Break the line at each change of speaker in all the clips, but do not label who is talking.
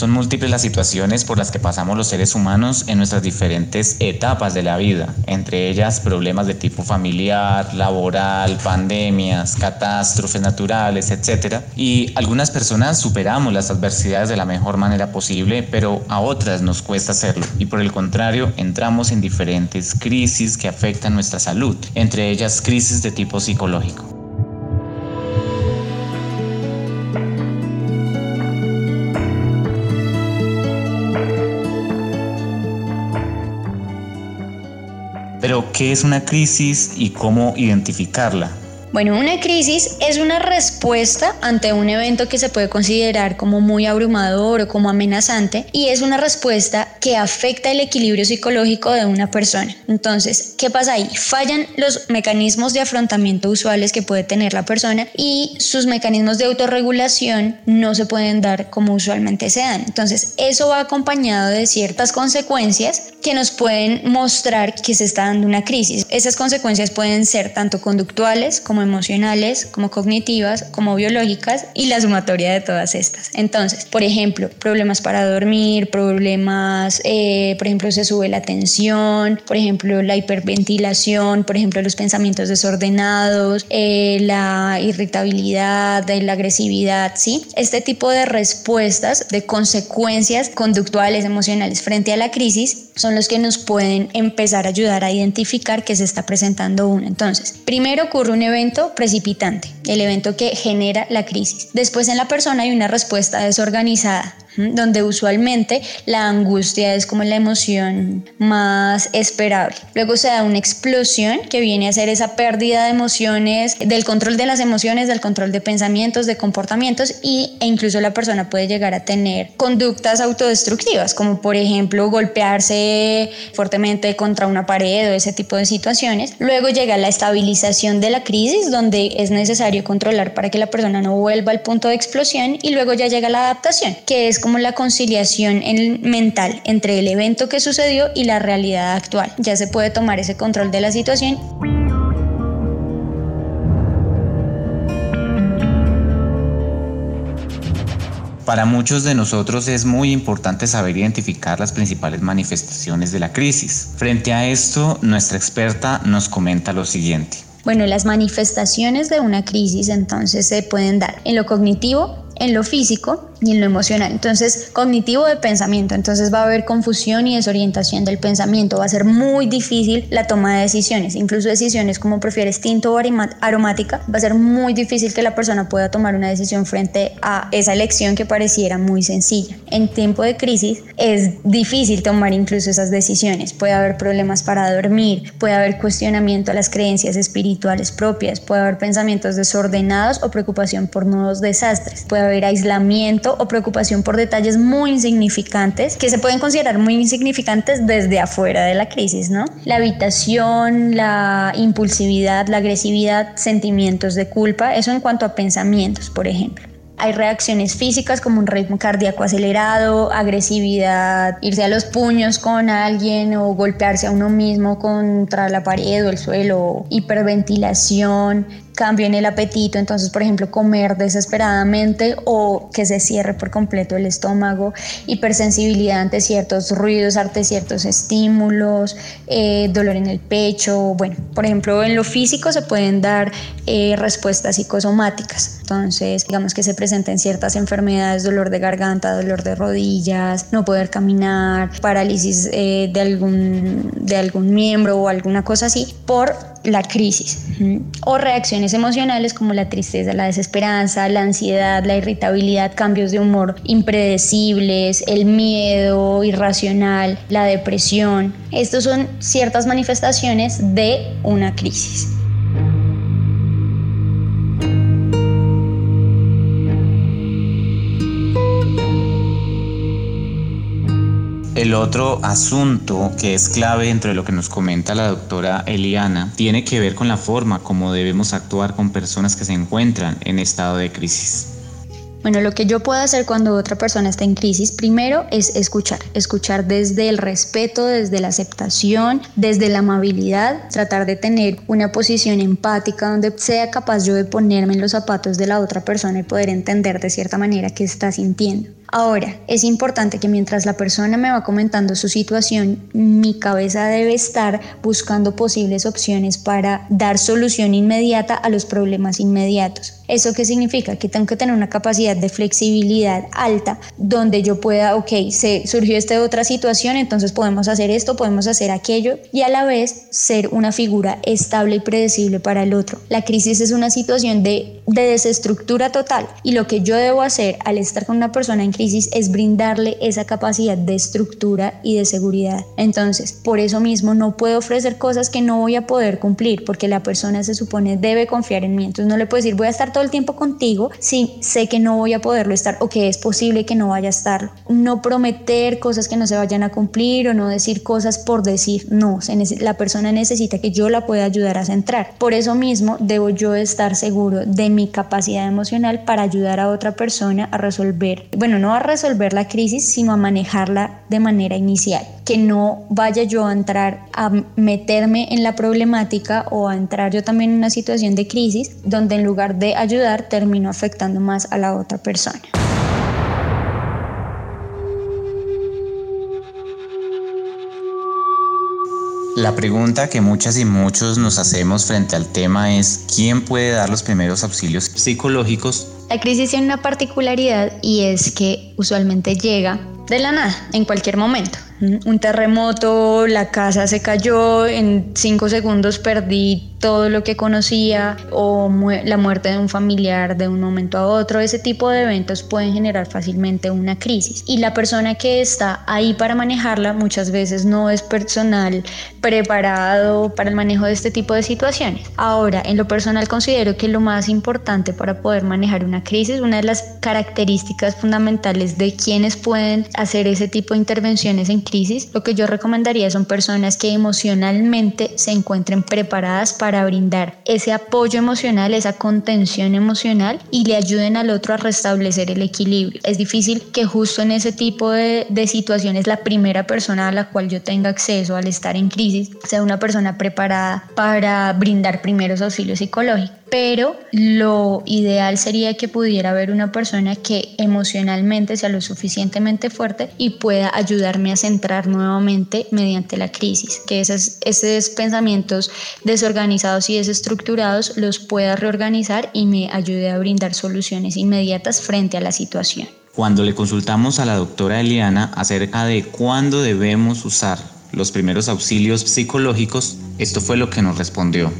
Son múltiples las situaciones por las que pasamos los seres humanos en nuestras diferentes etapas de la vida, entre ellas problemas de tipo familiar, laboral, pandemias, catástrofes naturales, etc. Y algunas personas superamos las adversidades de la mejor manera posible, pero a otras nos cuesta hacerlo. Y por el contrario, entramos en diferentes crisis que afectan nuestra salud, entre ellas crisis de tipo psicológico. ¿Qué es una crisis y cómo identificarla?
Bueno, una crisis es una respuesta ante un evento que se puede considerar como muy abrumador o como amenazante y es una respuesta que afecta el equilibrio psicológico de una persona. Entonces, ¿qué pasa ahí? Fallan los mecanismos de afrontamiento usuales que puede tener la persona y sus mecanismos de autorregulación no se pueden dar como usualmente se dan. Entonces, eso va acompañado de ciertas consecuencias que nos pueden mostrar que se está dando una crisis. Esas consecuencias pueden ser tanto conductuales como emocionales, como cognitivas, como biológicas y la sumatoria de todas estas. Entonces, por ejemplo, problemas para dormir, problemas, eh, por ejemplo, se sube la tensión, por ejemplo, la hiperventilación, por ejemplo, los pensamientos desordenados, eh, la irritabilidad, la agresividad, ¿sí? Este tipo de respuestas, de consecuencias conductuales, emocionales frente a la crisis, son los que nos pueden empezar a ayudar a identificar que se está presentando uno. Entonces, primero ocurre un evento precipitante, el evento que genera la crisis. Después en la persona hay una respuesta desorganizada, donde usualmente la angustia es como la emoción más esperable. Luego se da una explosión que viene a ser esa pérdida de emociones, del control de las emociones, del control de pensamientos, de comportamientos y, e incluso la persona puede llegar a tener conductas autodestructivas, como por ejemplo golpearse fuertemente contra una pared o ese tipo de situaciones. Luego llega la estabilización de la crisis, donde es necesario controlar para que la persona no vuelva al punto de explosión y luego ya llega la adaptación, que es como la conciliación mental entre el evento que sucedió y la realidad actual. Ya se puede tomar ese control de la situación.
Para muchos de nosotros es muy importante saber identificar las principales manifestaciones de la crisis. Frente a esto, nuestra experta nos comenta lo siguiente.
Bueno, las manifestaciones de una crisis entonces se pueden dar en lo cognitivo, en lo físico y en lo emocional. Entonces, cognitivo de pensamiento, entonces va a haber confusión y desorientación del pensamiento, va a ser muy difícil la toma de decisiones, incluso decisiones como prefieres tinto o aromática, va a ser muy difícil que la persona pueda tomar una decisión frente a esa elección que pareciera muy sencilla. En tiempo de crisis es difícil tomar incluso esas decisiones, puede haber problemas para dormir, puede haber cuestionamiento a las creencias espirituales propias, puede haber pensamientos desordenados o preocupación por nuevos desastres, puede haber aislamiento o preocupación por detalles muy insignificantes que se pueden considerar muy insignificantes desde afuera de la crisis, ¿no? La habitación, la impulsividad, la agresividad, sentimientos de culpa, eso en cuanto a pensamientos, por ejemplo. Hay reacciones físicas como un ritmo cardíaco acelerado, agresividad, irse a los puños con alguien o golpearse a uno mismo contra la pared o el suelo, hiperventilación, cambio en el apetito, entonces por ejemplo comer desesperadamente o que se cierre por completo el estómago, hipersensibilidad ante ciertos ruidos, ante ciertos estímulos, eh, dolor en el pecho, bueno, por ejemplo en lo físico se pueden dar eh, respuestas psicosomáticas, entonces digamos que se presenten ciertas enfermedades, dolor de garganta, dolor de rodillas, no poder caminar, parálisis eh, de, algún, de algún miembro o alguna cosa así, por la crisis. O reacciones emocionales como la tristeza, la desesperanza, la ansiedad, la irritabilidad, cambios de humor impredecibles, el miedo irracional, la depresión. Estos son ciertas manifestaciones de una crisis.
El otro asunto que es clave dentro de lo que nos comenta la doctora Eliana tiene que ver con la forma como debemos actuar con personas que se encuentran en estado de crisis.
Bueno, lo que yo puedo hacer cuando otra persona está en crisis, primero es escuchar, escuchar desde el respeto, desde la aceptación, desde la amabilidad, tratar de tener una posición empática donde sea capaz yo de ponerme en los zapatos de la otra persona y poder entender de cierta manera qué está sintiendo. Ahora, es importante que mientras la persona me va comentando su situación, mi cabeza debe estar buscando posibles opciones para dar solución inmediata a los problemas inmediatos. ¿Eso qué significa? Que tengo que tener una capacidad de flexibilidad alta donde yo pueda, ok, se surgió esta otra situación, entonces podemos hacer esto, podemos hacer aquello y a la vez ser una figura estable y predecible para el otro. La crisis es una situación de, de desestructura total y lo que yo debo hacer al estar con una persona en crisis es brindarle esa capacidad de estructura y de seguridad. Entonces, por eso mismo no puedo ofrecer cosas que no voy a poder cumplir porque la persona se supone debe confiar en mí. Entonces no le puedo decir voy a estar todo el tiempo contigo si sé que no voy a poderlo estar o que es posible que no vaya a estar. No prometer cosas que no se vayan a cumplir o no decir cosas por decir. No, la persona necesita que yo la pueda ayudar a centrar. Por eso mismo debo yo estar seguro de mi capacidad emocional para ayudar a otra persona a resolver, bueno, no a resolver la crisis, sino a manejarla de manera inicial. Que no vaya yo a entrar a meterme en la problemática o a entrar yo también en una situación de crisis donde en lugar de ayudar termino afectando más a la otra persona.
La pregunta que muchas y muchos nos hacemos frente al tema es ¿quién puede dar los primeros auxilios psicológicos?
La crisis tiene una particularidad y es que usualmente llega de la nada, en cualquier momento un terremoto, la casa se cayó, en cinco segundos perdí todo lo que conocía o la muerte de un familiar de un momento a otro, ese tipo de eventos pueden generar fácilmente una crisis. Y la persona que está ahí para manejarla muchas veces no es personal preparado para el manejo de este tipo de situaciones. Ahora, en lo personal considero que lo más importante para poder manejar una crisis, una de las características fundamentales de quienes pueden hacer ese tipo de intervenciones en crisis, lo que yo recomendaría son personas que emocionalmente se encuentren preparadas para brindar ese apoyo emocional, esa contención emocional y le ayuden al otro a restablecer el equilibrio. Es difícil que justo en ese tipo de, de situaciones la primera persona a la cual yo tenga acceso al estar en crisis sea una persona preparada para brindar primeros auxilios psicológicos pero lo ideal sería que pudiera haber una persona que emocionalmente sea lo suficientemente fuerte y pueda ayudarme a centrar nuevamente mediante la crisis, que esos, esos pensamientos desorganizados y desestructurados los pueda reorganizar y me ayude a brindar soluciones inmediatas frente a la situación.
Cuando le consultamos a la doctora Eliana acerca de cuándo debemos usar los primeros auxilios psicológicos, esto fue lo que nos respondió.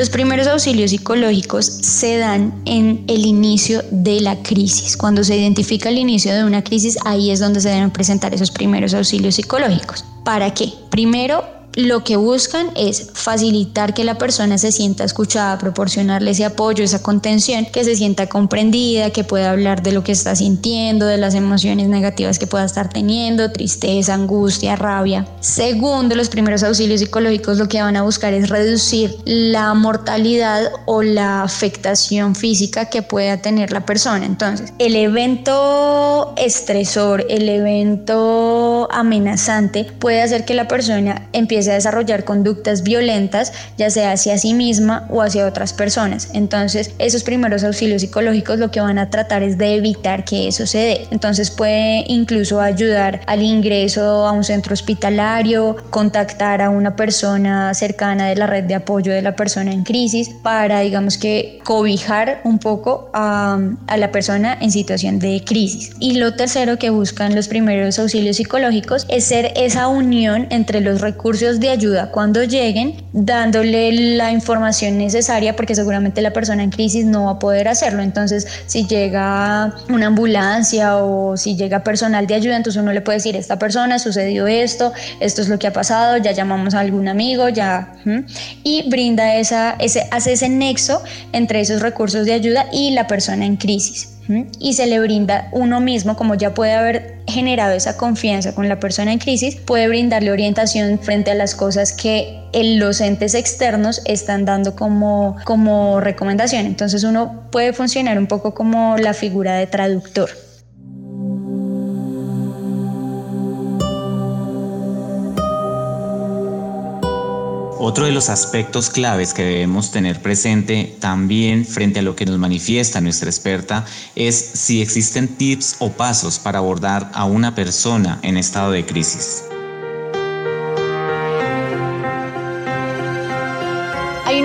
Los primeros auxilios psicológicos se dan en el inicio de la crisis. Cuando se identifica el inicio de una crisis, ahí es donde se deben presentar esos primeros auxilios psicológicos. ¿Para qué? Primero, lo que buscan es facilitar que la persona se sienta escuchada, proporcionarle ese apoyo, esa contención, que se sienta comprendida, que pueda hablar de lo que está sintiendo, de las emociones negativas que pueda estar teniendo, tristeza, angustia, rabia. Segundo, los primeros auxilios psicológicos lo que van a buscar es reducir la mortalidad o la afectación física que pueda tener la persona. Entonces, el evento estresor, el evento amenazante puede hacer que la persona empiece a desarrollar conductas violentas, ya sea hacia sí misma o hacia otras personas. Entonces, esos primeros auxilios psicológicos lo que van a tratar es de evitar que eso se dé. Entonces, puede incluso ayudar al ingreso a un centro hospitalario, contactar a una persona cercana de la red de apoyo de la persona en crisis para, digamos que, cobijar un poco a, a la persona en situación de crisis. Y lo tercero que buscan los primeros auxilios psicológicos es ser esa unión entre los recursos de ayuda cuando lleguen, dándole la información necesaria porque seguramente la persona en crisis no va a poder hacerlo. Entonces, si llega una ambulancia o si llega personal de ayuda, entonces uno le puede decir, esta persona sucedió esto, esto es lo que ha pasado, ya llamamos a algún amigo, ya... Y brinda ese, hace ese nexo entre esos recursos de ayuda y la persona en crisis y se le brinda uno mismo, como ya puede haber generado esa confianza con la persona en crisis, puede brindarle orientación frente a las cosas que los entes externos están dando como, como recomendación. Entonces uno puede funcionar un poco como la figura de traductor.
Otro de los aspectos claves que debemos tener presente también frente a lo que nos manifiesta nuestra experta es si existen tips o pasos para abordar a una persona en estado de crisis.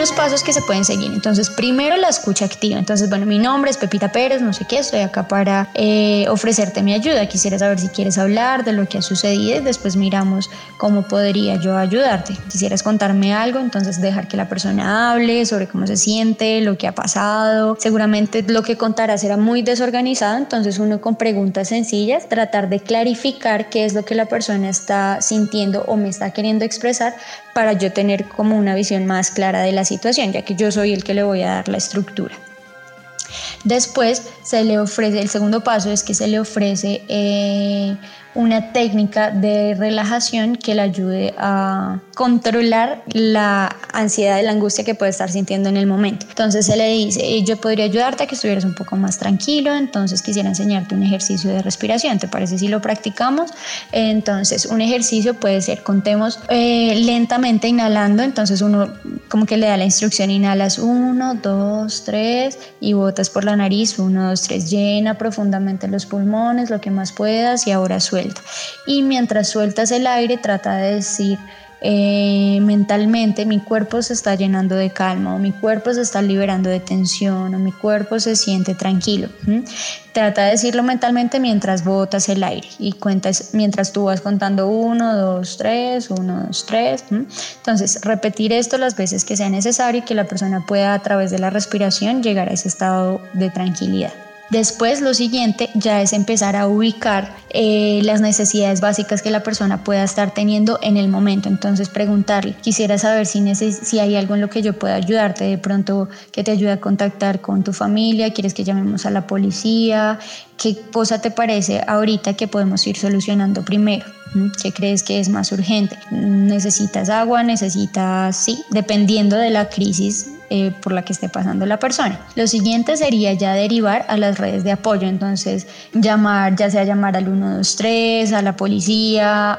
Unos pasos que se pueden seguir. Entonces, primero la escucha activa. Entonces, bueno, mi nombre es Pepita Pérez, no sé qué, estoy acá para eh, ofrecerte mi ayuda. Quisiera saber si quieres hablar de lo que ha sucedido y después miramos cómo podría yo ayudarte. Quisieras contarme algo, entonces dejar que la persona hable sobre cómo se siente, lo que ha pasado. Seguramente lo que contará será muy desorganizado, entonces uno con preguntas sencillas tratar de clarificar qué es lo que la persona está sintiendo o me está queriendo expresar para yo tener como una visión más clara de la situación, ya que yo soy el que le voy a dar la estructura. Después se le ofrece, el segundo paso es que se le ofrece eh, una técnica de relajación que le ayude a controlar la ansiedad y la angustia que puede estar sintiendo en el momento. Entonces se le dice, yo podría ayudarte a que estuvieras un poco más tranquilo, entonces quisiera enseñarte un ejercicio de respiración, ¿te parece si lo practicamos? Entonces un ejercicio puede ser, contemos eh, lentamente inhalando, entonces uno como que le da la instrucción, inhalas 1, 2, 3 y botas por la nariz, 1, 2, 3, llena profundamente los pulmones, lo que más puedas y ahora suelta y mientras sueltas el aire, trata de decir eh, mentalmente, mi cuerpo se está llenando de calma, o mi cuerpo se está liberando de tensión, o mi cuerpo se siente tranquilo. Trata de decirlo mentalmente mientras botas el aire y cuentas mientras tú vas contando 1, 2, 3, 1, 2, 3. Entonces, repetir esto las veces que sea necesario y que la persona pueda a través de la respiración llegar a ese estado de tranquilidad. Después lo siguiente ya es empezar a ubicar eh, las necesidades básicas que la persona pueda estar teniendo en el momento. Entonces preguntarle, quisiera saber si, si hay algo en lo que yo pueda ayudarte, de pronto que te ayude a contactar con tu familia, quieres que llamemos a la policía, qué cosa te parece ahorita que podemos ir solucionando primero. ¿Qué crees que es más urgente? ¿Necesitas agua? ¿Necesitas, sí? Dependiendo de la crisis eh, por la que esté pasando la persona. Lo siguiente sería ya derivar a las redes de apoyo, entonces llamar, ya sea llamar al 123, a la policía,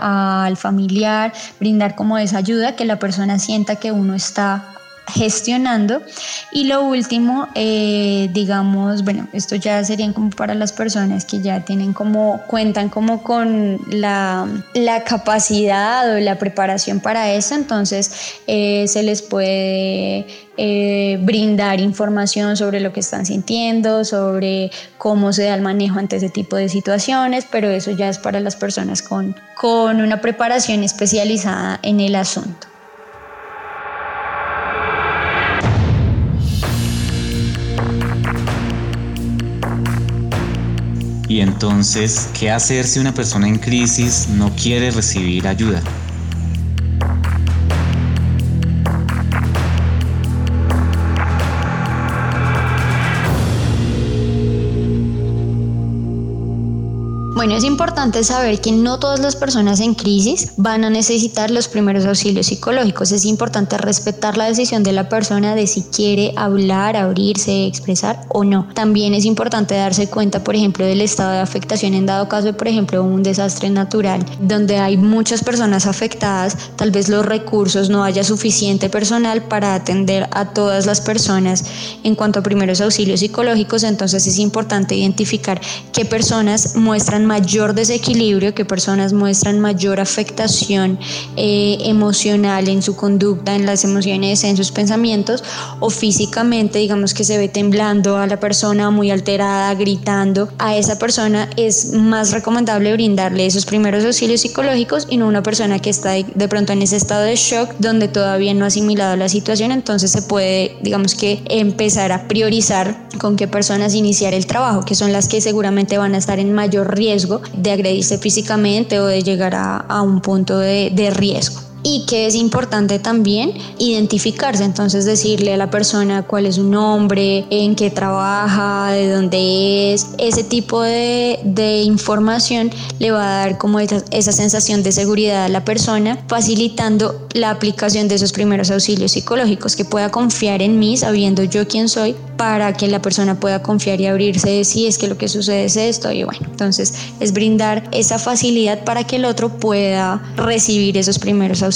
al familiar, brindar como esa ayuda que la persona sienta que uno está gestionando. Y lo último, eh, digamos, bueno, esto ya serían como para las personas que ya tienen como, cuentan como con la, la capacidad o la preparación para eso, entonces eh, se les puede eh, brindar información sobre lo que están sintiendo, sobre cómo se da el manejo ante ese tipo de situaciones, pero eso ya es para las personas con, con una preparación especializada en el asunto.
Y entonces, ¿qué hacer si una persona en crisis no quiere recibir ayuda?
Bueno, es importante saber que no todas las personas en crisis van a necesitar los primeros auxilios psicológicos. Es importante respetar la decisión de la persona de si quiere hablar, abrirse, expresar o no. También es importante darse cuenta, por ejemplo, del estado de afectación en dado caso de, por ejemplo, un desastre natural donde hay muchas personas afectadas, tal vez los recursos no haya suficiente personal para atender a todas las personas en cuanto a primeros auxilios psicológicos, entonces es importante identificar qué personas muestran mayor desequilibrio, que personas muestran mayor afectación eh, emocional en su conducta, en las emociones, en sus pensamientos, o físicamente, digamos que se ve temblando a la persona, muy alterada, gritando, a esa persona es más recomendable brindarle esos primeros auxilios psicológicos y no una persona que está de pronto en ese estado de shock donde todavía no ha asimilado la situación, entonces se puede, digamos que, empezar a priorizar con qué personas iniciar el trabajo, que son las que seguramente van a estar en mayor riesgo de agredirse físicamente o de llegar a, un punto de riesgo y que es importante también identificarse, entonces decirle a la persona cuál es su nombre, en qué trabaja, de dónde es, ese tipo de, de información le va a dar como esa, esa, sensación de seguridad a la persona, facilitando la aplicación de esos primeros auxilios psicológicos, que pueda confiar en mí sabiendo yo quién soy para que la persona pueda confiar y abrirse de sí, es que lo que sucede es esto y bueno, entonces es brindar esa facilidad para que el otro pueda recibir esos primeros auxilios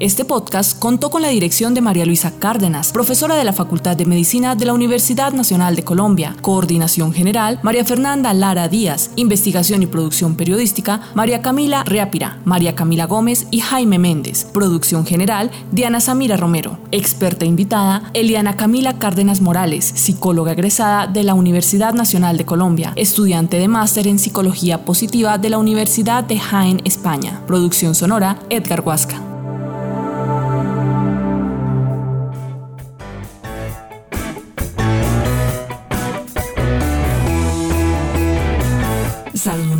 Este podcast contó con la dirección de María Luisa Cárdenas, profesora de la Facultad de Medicina de la Universidad Nacional de Colombia, coordinación general María Fernanda Lara Díaz, investigación y producción periodística María Camila Reapira, María Camila Gómez y Jaime Méndez, producción general Diana Samira Romero, experta invitada Eliana Camila Cárdenas Morales, psicóloga egresada de la Universidad Nacional de Colombia, estudiante de máster en psicología positiva de la Universidad de Jaén, España, producción sonora Edgar Huasca.